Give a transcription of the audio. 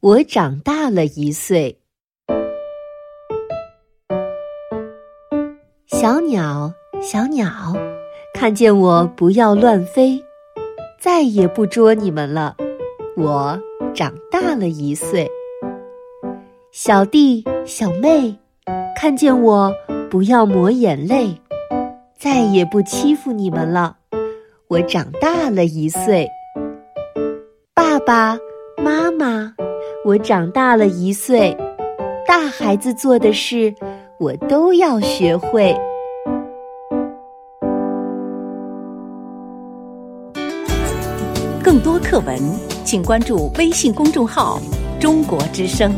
我长大了一岁。小鸟，小鸟，看见我不要乱飞，再也不捉你们了。我长大了一岁。小弟，小妹，看见我不要抹眼泪，再也不欺负你们了。我长大了一岁。爸爸妈妈。我长大了一岁，大孩子做的事，我都要学会。更多课文，请关注微信公众号“中国之声”。